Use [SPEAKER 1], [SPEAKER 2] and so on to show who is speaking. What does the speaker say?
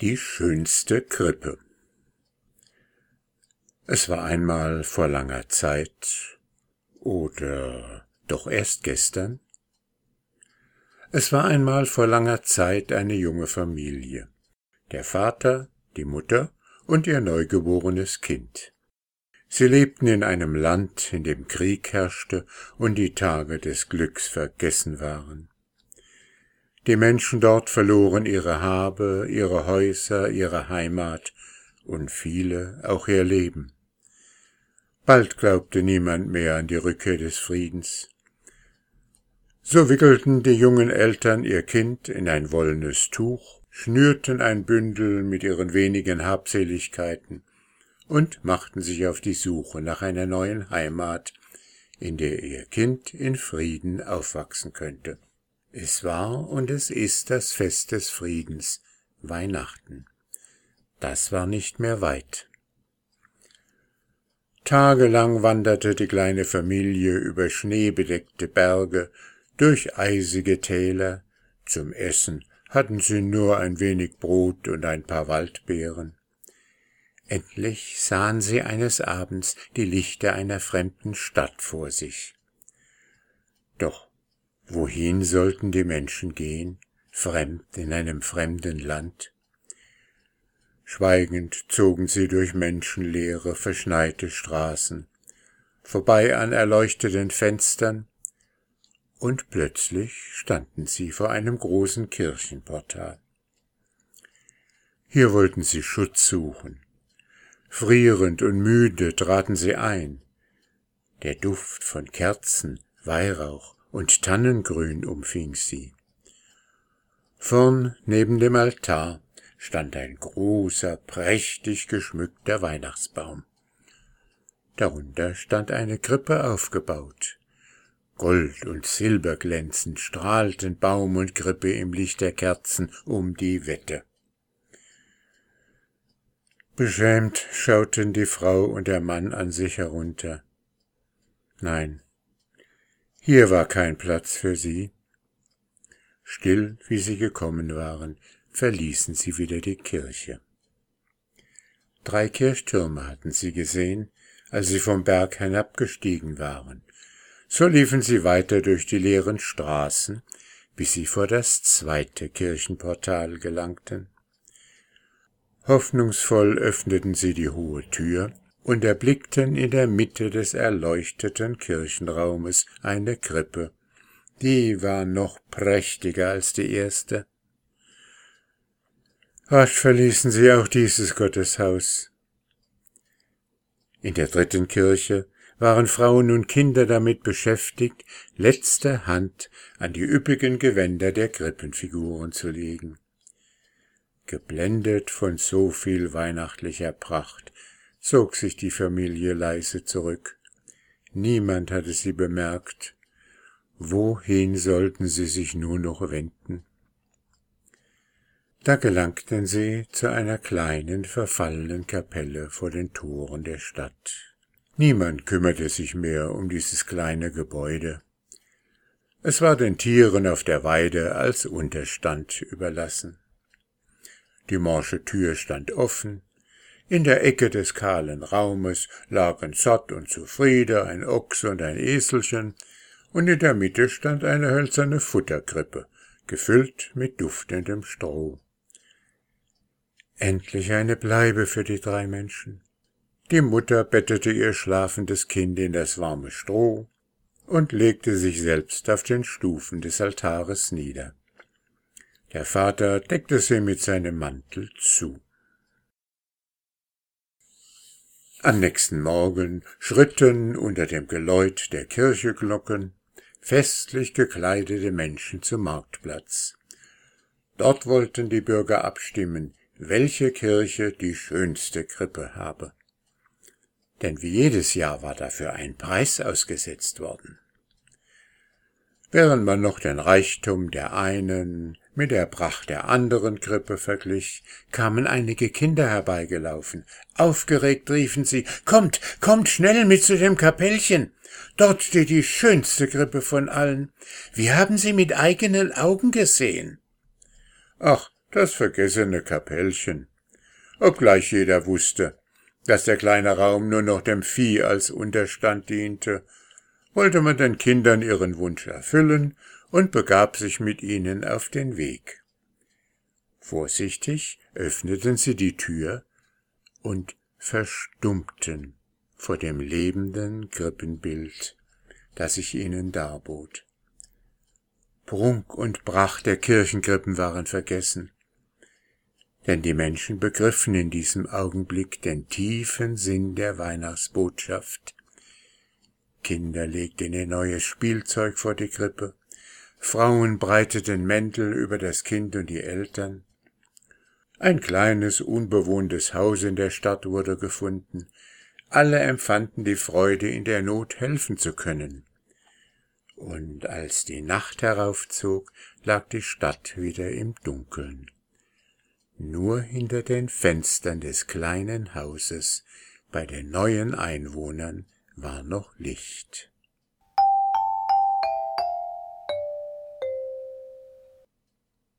[SPEAKER 1] Die schönste Krippe. Es war einmal vor langer Zeit oder doch erst gestern. Es war einmal vor langer Zeit eine junge Familie. Der Vater, die Mutter und ihr neugeborenes Kind. Sie lebten in einem Land, in dem Krieg herrschte und die Tage des Glücks vergessen waren. Die Menschen dort verloren ihre Habe, ihre Häuser, ihre Heimat und viele auch ihr Leben. Bald glaubte niemand mehr an die Rückkehr des Friedens. So wickelten die jungen Eltern ihr Kind in ein wollenes Tuch, schnürten ein Bündel mit ihren wenigen Habseligkeiten und machten sich auf die Suche nach einer neuen Heimat, in der ihr Kind in Frieden aufwachsen könnte. Es war und es ist das Fest des Friedens, Weihnachten. Das war nicht mehr weit. Tagelang wanderte die kleine Familie über schneebedeckte Berge, durch eisige Täler. Zum Essen hatten sie nur ein wenig Brot und ein paar Waldbeeren. Endlich sahen sie eines Abends die Lichter einer fremden Stadt vor sich. Doch Wohin sollten die Menschen gehen, fremd in einem fremden Land? Schweigend zogen sie durch menschenleere, verschneite Straßen, vorbei an erleuchteten Fenstern, und plötzlich standen sie vor einem großen Kirchenportal. Hier wollten sie Schutz suchen. Frierend und müde traten sie ein. Der Duft von Kerzen, Weihrauch und Tannengrün umfing sie. Vorn neben dem Altar stand ein großer, prächtig geschmückter Weihnachtsbaum. Darunter stand eine Krippe aufgebaut. Gold und Silber glänzend strahlten Baum und Krippe im Licht der Kerzen um die Wette. Beschämt schauten die Frau und der Mann an sich herunter. Nein, hier war kein Platz für sie. Still, wie sie gekommen waren, verließen sie wieder die Kirche. Drei Kirchtürme hatten sie gesehen, als sie vom Berg hinabgestiegen waren. So liefen sie weiter durch die leeren Straßen, bis sie vor das zweite Kirchenportal gelangten. Hoffnungsvoll öffneten sie die hohe Tür und erblickten in der Mitte des erleuchteten Kirchenraumes eine Krippe. Die war noch prächtiger als die erste. Rasch verließen sie auch dieses Gotteshaus. In der dritten Kirche waren Frauen und Kinder damit beschäftigt, letzte Hand an die üppigen Gewänder der Krippenfiguren zu legen. Geblendet von so viel weihnachtlicher Pracht zog sich die Familie leise zurück. Niemand hatte sie bemerkt. Wohin sollten sie sich nur noch wenden? Da gelangten sie zu einer kleinen verfallenen Kapelle vor den Toren der Stadt. Niemand kümmerte sich mehr um dieses kleine Gebäude. Es war den Tieren auf der Weide als Unterstand überlassen. Die morsche Tür stand offen, in der Ecke des kahlen Raumes lagen satt und zufrieden ein Ochs und ein Eselchen, und in der Mitte stand eine hölzerne Futterkrippe, gefüllt mit duftendem Stroh. Endlich eine Bleibe für die drei Menschen. Die Mutter bettete ihr schlafendes Kind in das warme Stroh und legte sich selbst auf den Stufen des Altares nieder. Der Vater deckte sie mit seinem Mantel zu. Am nächsten Morgen schritten unter dem Geläut der Kircheglocken festlich gekleidete Menschen zum Marktplatz. Dort wollten die Bürger abstimmen, welche Kirche die schönste Krippe habe. Denn wie jedes Jahr war dafür ein Preis ausgesetzt worden. Während man noch den Reichtum der einen mit der Pracht der anderen Krippe verglich, kamen einige Kinder herbeigelaufen. Aufgeregt riefen sie, Kommt, kommt schnell mit zu dem Kapellchen. Dort steht die schönste Krippe von allen. Wir haben sie mit eigenen Augen gesehen. Ach, das vergessene Kapellchen, obgleich jeder wusste, dass der kleine Raum nur noch dem Vieh als Unterstand diente, wollte man den Kindern ihren Wunsch erfüllen und begab sich mit ihnen auf den Weg. Vorsichtig öffneten sie die Tür und verstummten vor dem lebenden Krippenbild, das sich ihnen darbot. Prunk und Pracht der Kirchenkrippen waren vergessen, denn die Menschen begriffen in diesem Augenblick den tiefen Sinn der Weihnachtsbotschaft. Kinder legten ihr neues Spielzeug vor die Krippe, Frauen breiteten Mäntel über das Kind und die Eltern, ein kleines, unbewohntes Haus in der Stadt wurde gefunden. Alle empfanden die Freude, in der Not helfen zu können. Und als die Nacht heraufzog, lag die Stadt wieder im Dunkeln. Nur hinter den Fenstern des kleinen Hauses bei den neuen Einwohnern war noch Licht.